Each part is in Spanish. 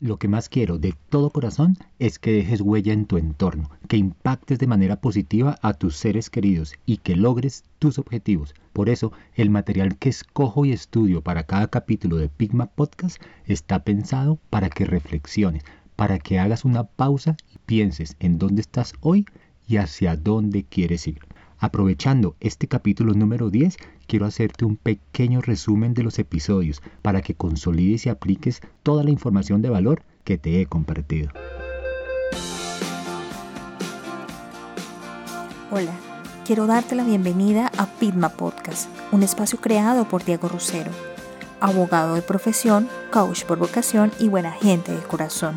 Lo que más quiero de todo corazón es que dejes huella en tu entorno, que impactes de manera positiva a tus seres queridos y que logres tus objetivos. Por eso, el material que escojo y estudio para cada capítulo de Pigma Podcast está pensado para que reflexiones, para que hagas una pausa y pienses en dónde estás hoy y hacia dónde quieres ir. Aprovechando este capítulo número 10, quiero hacerte un pequeño resumen de los episodios para que consolides y apliques toda la información de valor que te he compartido. Hola, quiero darte la bienvenida a Pitma Podcast, un espacio creado por Diego Rusero, abogado de profesión, coach por vocación y buena gente de corazón.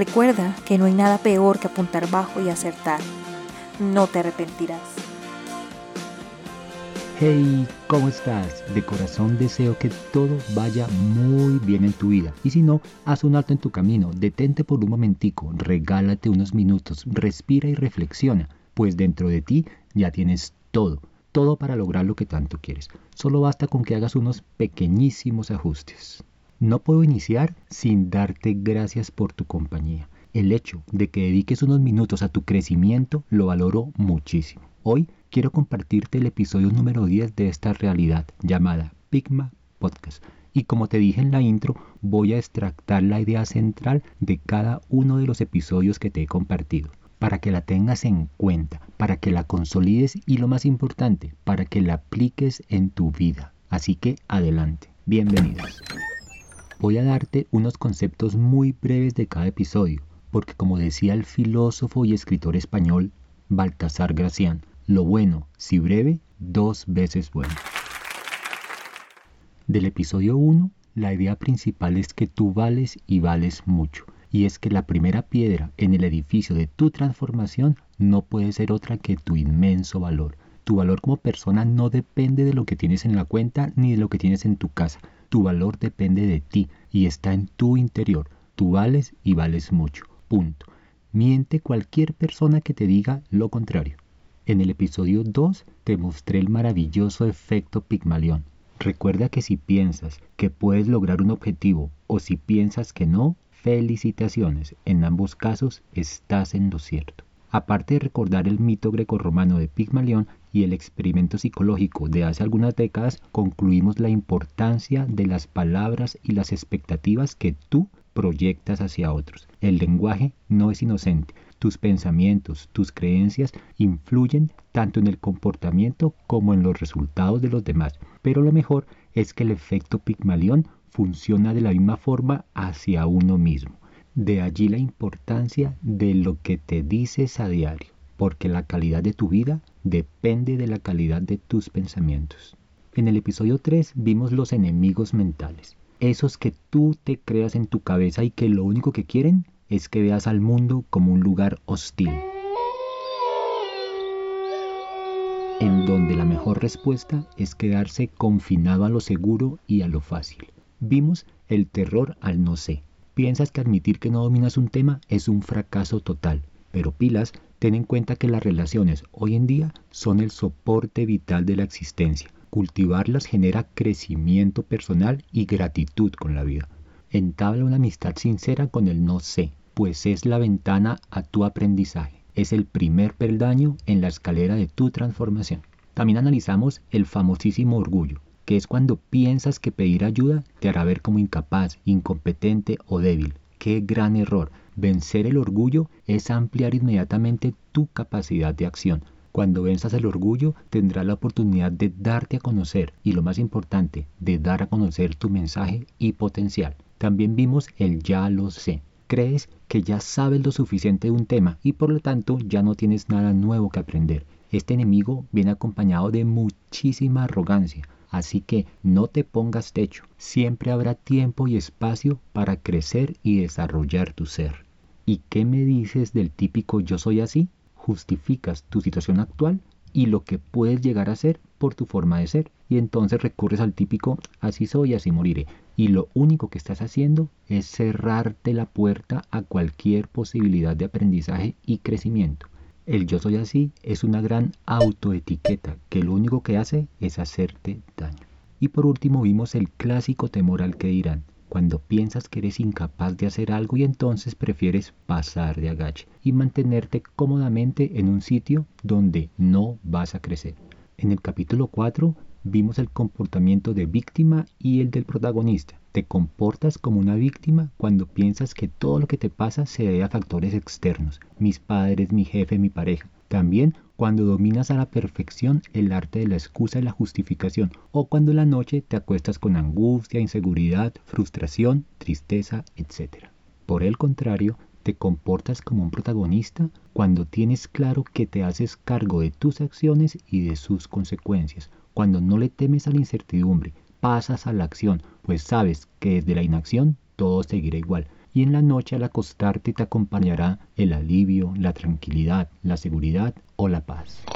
Recuerda que no hay nada peor que apuntar bajo y acertar no te arrepentirás. Hey, ¿cómo estás? De corazón deseo que todo vaya muy bien en tu vida. Y si no, haz un alto en tu camino, detente por un momentico, regálate unos minutos, respira y reflexiona, pues dentro de ti ya tienes todo, todo para lograr lo que tanto quieres. Solo basta con que hagas unos pequeñísimos ajustes. No puedo iniciar sin darte gracias por tu compañía. El hecho de que dediques unos minutos a tu crecimiento lo valoro muchísimo. Hoy quiero compartirte el episodio número 10 de esta realidad llamada Pigma Podcast. Y como te dije en la intro, voy a extractar la idea central de cada uno de los episodios que te he compartido, para que la tengas en cuenta, para que la consolides y lo más importante, para que la apliques en tu vida. Así que adelante, bienvenidos. Voy a darte unos conceptos muy breves de cada episodio porque como decía el filósofo y escritor español Baltasar Gracián, lo bueno, si breve, dos veces bueno. Del episodio 1, la idea principal es que tú vales y vales mucho, y es que la primera piedra en el edificio de tu transformación no puede ser otra que tu inmenso valor. Tu valor como persona no depende de lo que tienes en la cuenta ni de lo que tienes en tu casa. Tu valor depende de ti y está en tu interior. Tú vales y vales mucho. Punto. Miente cualquier persona que te diga lo contrario. En el episodio 2 te mostré el maravilloso efecto Pigmalión. Recuerda que si piensas que puedes lograr un objetivo o si piensas que no, felicitaciones. En ambos casos estás en lo cierto. Aparte de recordar el mito grecorromano de Pigmalión y el experimento psicológico de hace algunas décadas, concluimos la importancia de las palabras y las expectativas que tú proyectas hacia otros. El lenguaje no es inocente. Tus pensamientos, tus creencias influyen tanto en el comportamiento como en los resultados de los demás. Pero lo mejor es que el efecto Pigmalión funciona de la misma forma hacia uno mismo. De allí la importancia de lo que te dices a diario, porque la calidad de tu vida depende de la calidad de tus pensamientos. En el episodio 3 vimos los enemigos mentales, esos que tú te creas en tu cabeza y que lo único que quieren es que veas al mundo como un lugar hostil, en donde la mejor respuesta es quedarse confinado a lo seguro y a lo fácil. Vimos el terror al no sé, Piensas que admitir que no dominas un tema es un fracaso total, pero pilas, ten en cuenta que las relaciones hoy en día son el soporte vital de la existencia. Cultivarlas genera crecimiento personal y gratitud con la vida. Entabla una amistad sincera con el no sé, pues es la ventana a tu aprendizaje. Es el primer peldaño en la escalera de tu transformación. También analizamos el famosísimo orgullo, que es cuando piensas que pedir ayuda te hará ver como incapaz, incompetente o débil. Qué gran error. Vencer el orgullo es ampliar inmediatamente tu capacidad de acción. Cuando venzas el orgullo tendrás la oportunidad de darte a conocer y lo más importante, de dar a conocer tu mensaje y potencial. También vimos el ya lo sé. Crees que ya sabes lo suficiente de un tema y por lo tanto ya no tienes nada nuevo que aprender. Este enemigo viene acompañado de muchísima arrogancia Así que no te pongas techo, siempre habrá tiempo y espacio para crecer y desarrollar tu ser. ¿Y qué me dices del típico yo soy así? Justificas tu situación actual y lo que puedes llegar a ser por tu forma de ser. Y entonces recurres al típico así soy, así moriré. Y lo único que estás haciendo es cerrarte la puerta a cualquier posibilidad de aprendizaje y crecimiento. El yo soy así es una gran autoetiqueta que lo único que hace es hacerte daño. Y por último vimos el clásico temor al que dirán cuando piensas que eres incapaz de hacer algo y entonces prefieres pasar de agache y mantenerte cómodamente en un sitio donde no vas a crecer. En el capítulo 4 vimos el comportamiento de víctima y el del protagonista. Te comportas como una víctima cuando piensas que todo lo que te pasa se debe a factores externos, mis padres, mi jefe, mi pareja. También cuando dominas a la perfección el arte de la excusa y la justificación, o cuando en la noche te acuestas con angustia, inseguridad, frustración, tristeza, etc. Por el contrario, te comportas como un protagonista cuando tienes claro que te haces cargo de tus acciones y de sus consecuencias, cuando no le temes a la incertidumbre, pasas a la acción, pues sabes que desde la inacción todo seguirá igual, y en la noche al acostarte te acompañará el alivio, la tranquilidad, la seguridad o la paz.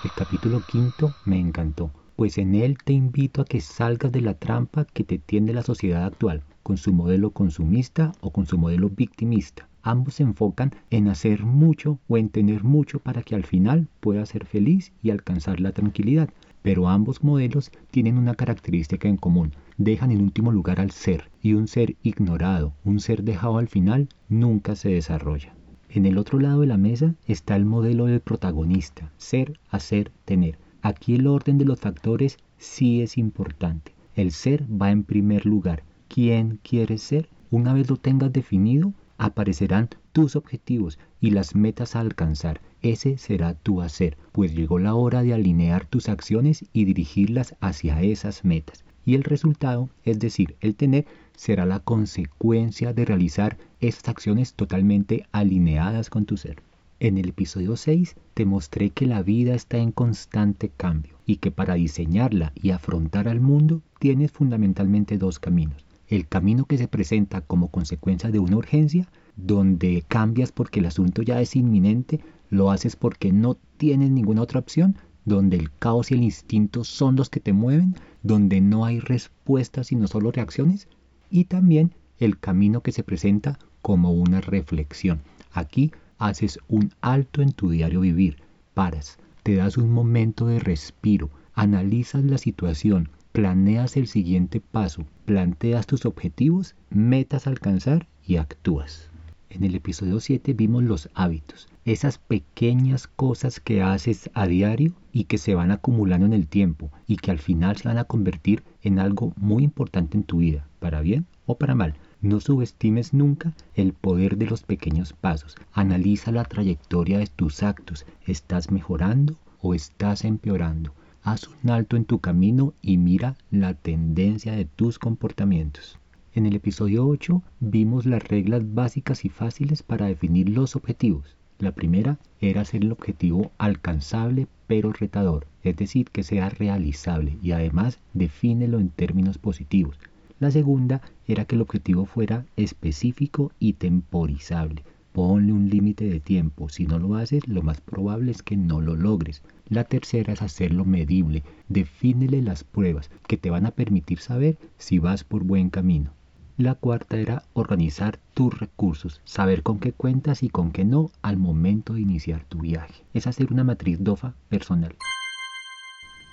El capítulo quinto me encantó, pues en él te invito a que salgas de la trampa que te tiende la sociedad actual, con su modelo consumista o con su modelo victimista. Ambos se enfocan en hacer mucho o en tener mucho para que al final puedas ser feliz y alcanzar la tranquilidad. Pero ambos modelos tienen una característica en común, dejan en último lugar al ser, y un ser ignorado, un ser dejado al final, nunca se desarrolla. En el otro lado de la mesa está el modelo del protagonista, ser, hacer, tener. Aquí el orden de los factores sí es importante. El ser va en primer lugar. ¿Quién quieres ser? Una vez lo tengas definido, aparecerán tus objetivos y las metas a alcanzar. Ese será tu hacer, pues llegó la hora de alinear tus acciones y dirigirlas hacia esas metas. Y el resultado, es decir, el tener, será la consecuencia de realizar esas acciones totalmente alineadas con tu ser. En el episodio 6 te mostré que la vida está en constante cambio y que para diseñarla y afrontar al mundo tienes fundamentalmente dos caminos. El camino que se presenta como consecuencia de una urgencia, donde cambias porque el asunto ya es inminente, lo haces porque no tienes ninguna otra opción, donde el caos y el instinto son los que te mueven, donde no hay respuestas sino solo reacciones, y también el camino que se presenta como una reflexión. Aquí haces un alto en tu diario vivir, paras, te das un momento de respiro, analizas la situación, planeas el siguiente paso, planteas tus objetivos, metas a alcanzar y actúas. En el episodio 7 vimos los hábitos, esas pequeñas cosas que haces a diario y que se van acumulando en el tiempo y que al final se van a convertir en algo muy importante en tu vida, para bien o para mal. No subestimes nunca el poder de los pequeños pasos. Analiza la trayectoria de tus actos. ¿Estás mejorando o estás empeorando? Haz un alto en tu camino y mira la tendencia de tus comportamientos. En el episodio 8 vimos las reglas básicas y fáciles para definir los objetivos. La primera era hacer el objetivo alcanzable pero retador, es decir, que sea realizable y además defínelo en términos positivos. La segunda era que el objetivo fuera específico y temporizable. Ponle un límite de tiempo. Si no lo haces, lo más probable es que no lo logres. La tercera es hacerlo medible. Defínele las pruebas que te van a permitir saber si vas por buen camino. La cuarta era organizar tus recursos, saber con qué cuentas y con qué no al momento de iniciar tu viaje. Es hacer una matriz DOFA personal.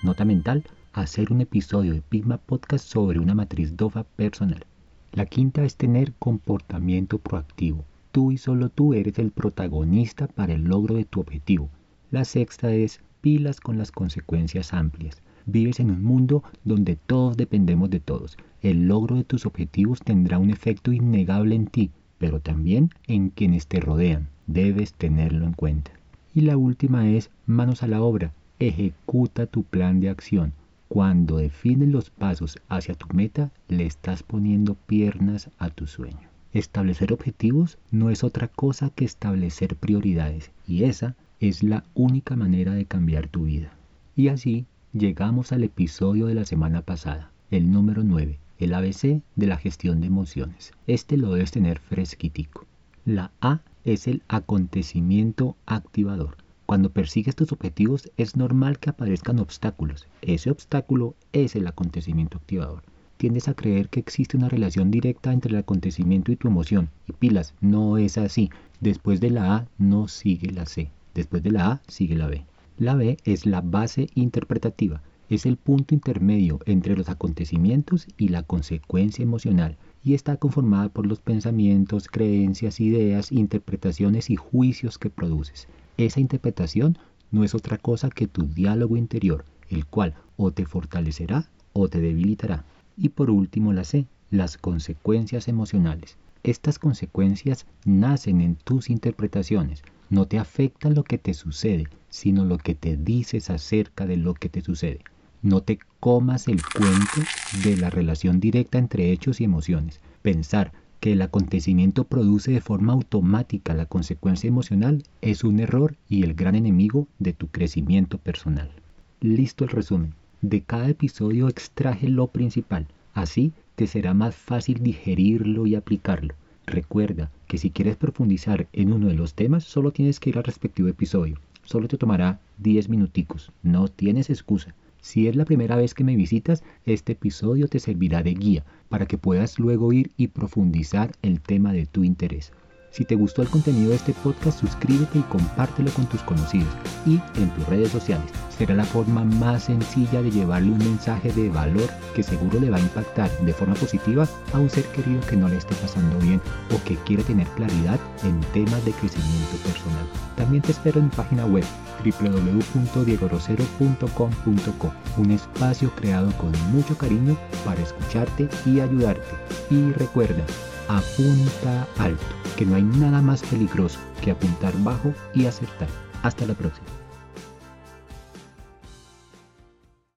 Nota mental, hacer un episodio de Pigma Podcast sobre una matriz DOFA personal. La quinta es tener comportamiento proactivo. Tú y solo tú eres el protagonista para el logro de tu objetivo. La sexta es pilas con las consecuencias amplias. Vives en un mundo donde todos dependemos de todos. El logro de tus objetivos tendrá un efecto innegable en ti, pero también en quienes te rodean. Debes tenerlo en cuenta. Y la última es manos a la obra. Ejecuta tu plan de acción. Cuando defines los pasos hacia tu meta, le estás poniendo piernas a tu sueño. Establecer objetivos no es otra cosa que establecer prioridades y esa es la única manera de cambiar tu vida. Y así llegamos al episodio de la semana pasada, el número 9, el ABC de la gestión de emociones. Este lo debes tener fresquitico. La A es el acontecimiento activador. Cuando persigues tus objetivos es normal que aparezcan obstáculos. Ese obstáculo es el acontecimiento activador. Tiendes a creer que existe una relación directa entre el acontecimiento y tu emoción. Y pilas, no es así. Después de la A no sigue la C. Después de la A sigue la B. La B es la base interpretativa. Es el punto intermedio entre los acontecimientos y la consecuencia emocional y está conformada por los pensamientos, creencias, ideas, interpretaciones y juicios que produces. Esa interpretación no es otra cosa que tu diálogo interior, el cual o te fortalecerá o te debilitará. Y por último la C, las consecuencias emocionales. Estas consecuencias nacen en tus interpretaciones. No te afecta lo que te sucede, sino lo que te dices acerca de lo que te sucede. No te comas el cuento de la relación directa entre hechos y emociones. Pensar que el acontecimiento produce de forma automática la consecuencia emocional es un error y el gran enemigo de tu crecimiento personal. Listo el resumen. De cada episodio extraje lo principal. Así te será más fácil digerirlo y aplicarlo. Recuerda que si quieres profundizar en uno de los temas, solo tienes que ir al respectivo episodio. Solo te tomará 10 minuticos. No tienes excusa. Si es la primera vez que me visitas, este episodio te servirá de guía para que puedas luego ir y profundizar el tema de tu interés. Si te gustó el contenido de este podcast, suscríbete y compártelo con tus conocidos y en tus redes sociales. Será la forma más sencilla de llevarle un mensaje de valor que seguro le va a impactar de forma positiva a un ser querido que no le esté pasando bien o que quiere tener claridad en temas de crecimiento personal. También te espero en mi página web www.diegorosero.com.co, un espacio creado con mucho cariño para escucharte y ayudarte. Y recuerda, apunta alto, que no hay nada más peligroso que apuntar bajo y acertar. Hasta la próxima.